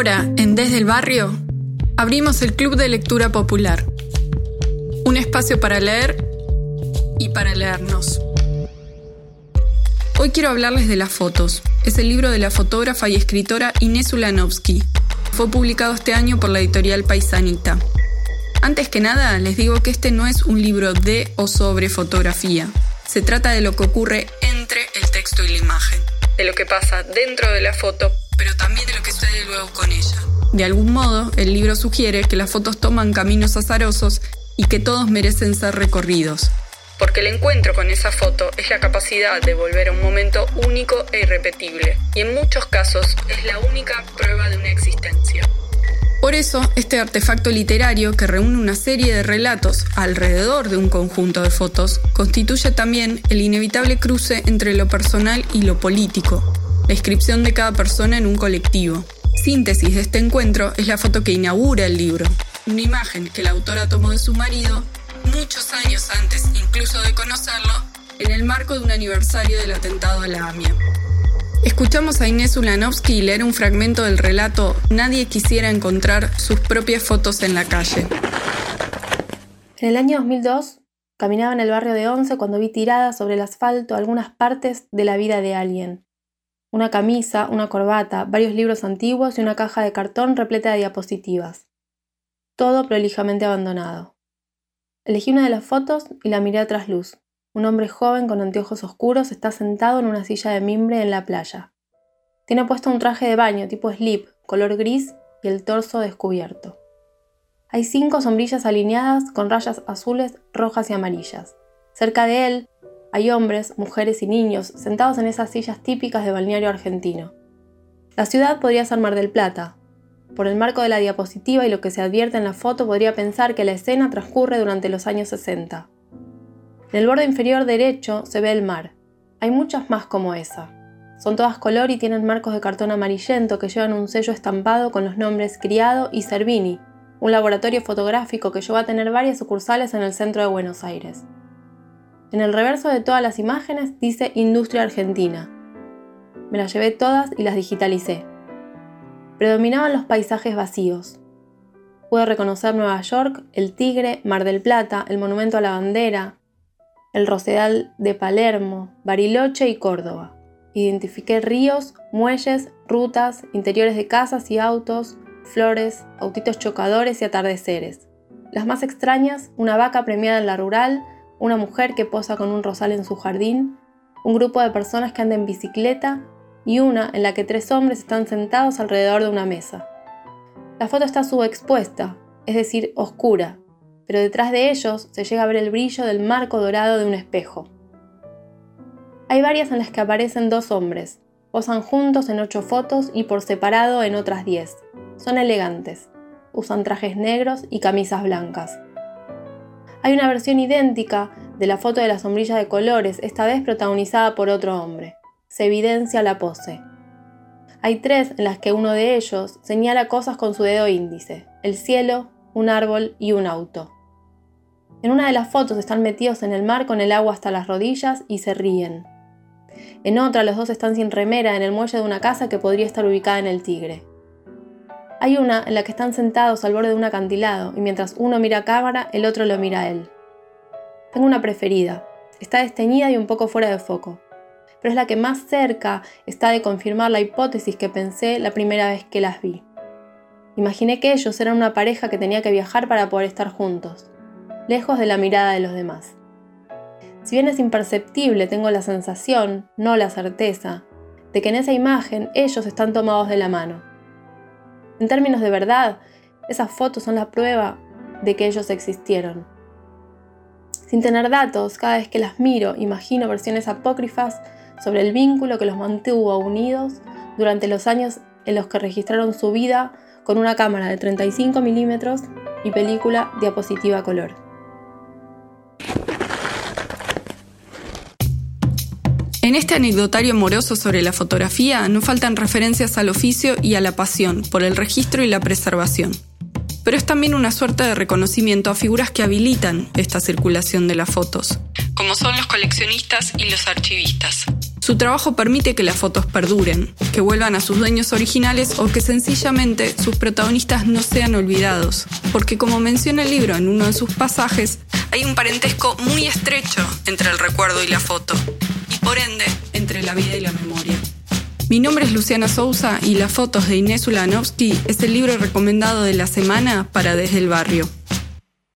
Ahora, en Desde el Barrio, abrimos el Club de Lectura Popular. Un espacio para leer y para leernos. Hoy quiero hablarles de las fotos. Es el libro de la fotógrafa y escritora Inés Ulanovsky. Fue publicado este año por la editorial Paisanita. Antes que nada, les digo que este no es un libro de o sobre fotografía. Se trata de lo que ocurre entre el texto y la imagen, de lo que pasa dentro de la foto, con ella. De algún modo, el libro sugiere que las fotos toman caminos azarosos y que todos merecen ser recorridos. Porque el encuentro con esa foto es la capacidad de volver a un momento único e irrepetible, y en muchos casos es la única prueba de una existencia. Por eso, este artefacto literario, que reúne una serie de relatos alrededor de un conjunto de fotos, constituye también el inevitable cruce entre lo personal y lo político, la inscripción de cada persona en un colectivo. Síntesis de este encuentro es la foto que inaugura el libro, una imagen que la autora tomó de su marido muchos años antes incluso de conocerlo, en el marco de un aniversario del atentado a la AMIA. Escuchamos a Inés Ulanovsky leer un fragmento del relato Nadie quisiera encontrar sus propias fotos en la calle. En el año 2002, caminaba en el barrio de Once cuando vi tiradas sobre el asfalto algunas partes de la vida de alguien. Una camisa, una corbata, varios libros antiguos y una caja de cartón repleta de diapositivas. Todo prolijamente abandonado. Elegí una de las fotos y la miré a trasluz. Un hombre joven con anteojos oscuros está sentado en una silla de mimbre en la playa. Tiene puesto un traje de baño tipo slip, color gris y el torso descubierto. Hay cinco sombrillas alineadas con rayas azules, rojas y amarillas. Cerca de él hay hombres, mujeres y niños sentados en esas sillas típicas de balneario argentino. La ciudad podría ser Mar del Plata. Por el marco de la diapositiva y lo que se advierte en la foto podría pensar que la escena transcurre durante los años 60. En el borde inferior derecho se ve el mar. Hay muchas más como esa. Son todas color y tienen marcos de cartón amarillento que llevan un sello estampado con los nombres Criado y Cervini, un laboratorio fotográfico que llegó a tener varias sucursales en el centro de Buenos Aires. En el reverso de todas las imágenes dice Industria Argentina. Me las llevé todas y las digitalicé. Predominaban los paisajes vacíos. Pude reconocer Nueva York, el Tigre, Mar del Plata, el Monumento a la Bandera, el Rosedal de Palermo, Bariloche y Córdoba. Identifiqué ríos, muelles, rutas, interiores de casas y autos, flores, autitos chocadores y atardeceres. Las más extrañas, una vaca premiada en la rural, una mujer que posa con un rosal en su jardín, un grupo de personas que andan en bicicleta y una en la que tres hombres están sentados alrededor de una mesa. La foto está subexpuesta, es decir, oscura, pero detrás de ellos se llega a ver el brillo del marco dorado de un espejo. Hay varias en las que aparecen dos hombres, posan juntos en ocho fotos y por separado en otras diez. Son elegantes, usan trajes negros y camisas blancas. Hay una versión idéntica de la foto de la sombrilla de colores, esta vez protagonizada por otro hombre. Se evidencia la pose. Hay tres en las que uno de ellos señala cosas con su dedo índice, el cielo, un árbol y un auto. En una de las fotos están metidos en el mar con el agua hasta las rodillas y se ríen. En otra los dos están sin remera en el muelle de una casa que podría estar ubicada en el Tigre. Hay una en la que están sentados al borde de un acantilado y mientras uno mira a cámara, el otro lo mira a él. Tengo una preferida. Está desteñida y un poco fuera de foco. Pero es la que más cerca está de confirmar la hipótesis que pensé la primera vez que las vi. Imaginé que ellos eran una pareja que tenía que viajar para poder estar juntos lejos de la mirada de los demás. Si bien es imperceptible, tengo la sensación, no la certeza, de que en esa imagen ellos están tomados de la mano. En términos de verdad, esas fotos son la prueba de que ellos existieron. Sin tener datos, cada vez que las miro, imagino versiones apócrifas sobre el vínculo que los mantuvo unidos durante los años en los que registraron su vida con una cámara de 35 milímetros y película diapositiva color. En este anecdotario amoroso sobre la fotografía no faltan referencias al oficio y a la pasión por el registro y la preservación. Pero es también una suerte de reconocimiento a figuras que habilitan esta circulación de las fotos, como son los coleccionistas y los archivistas. Su trabajo permite que las fotos perduren, que vuelvan a sus dueños originales o que sencillamente sus protagonistas no sean olvidados, porque como menciona el libro en uno de sus pasajes, hay un parentesco muy estrecho entre el recuerdo y la foto, por ende entre la vida y la memoria. Mi nombre es Luciana Sousa y Las fotos de Inés Ulanovsky es el libro recomendado de la semana para Desde el Barrio.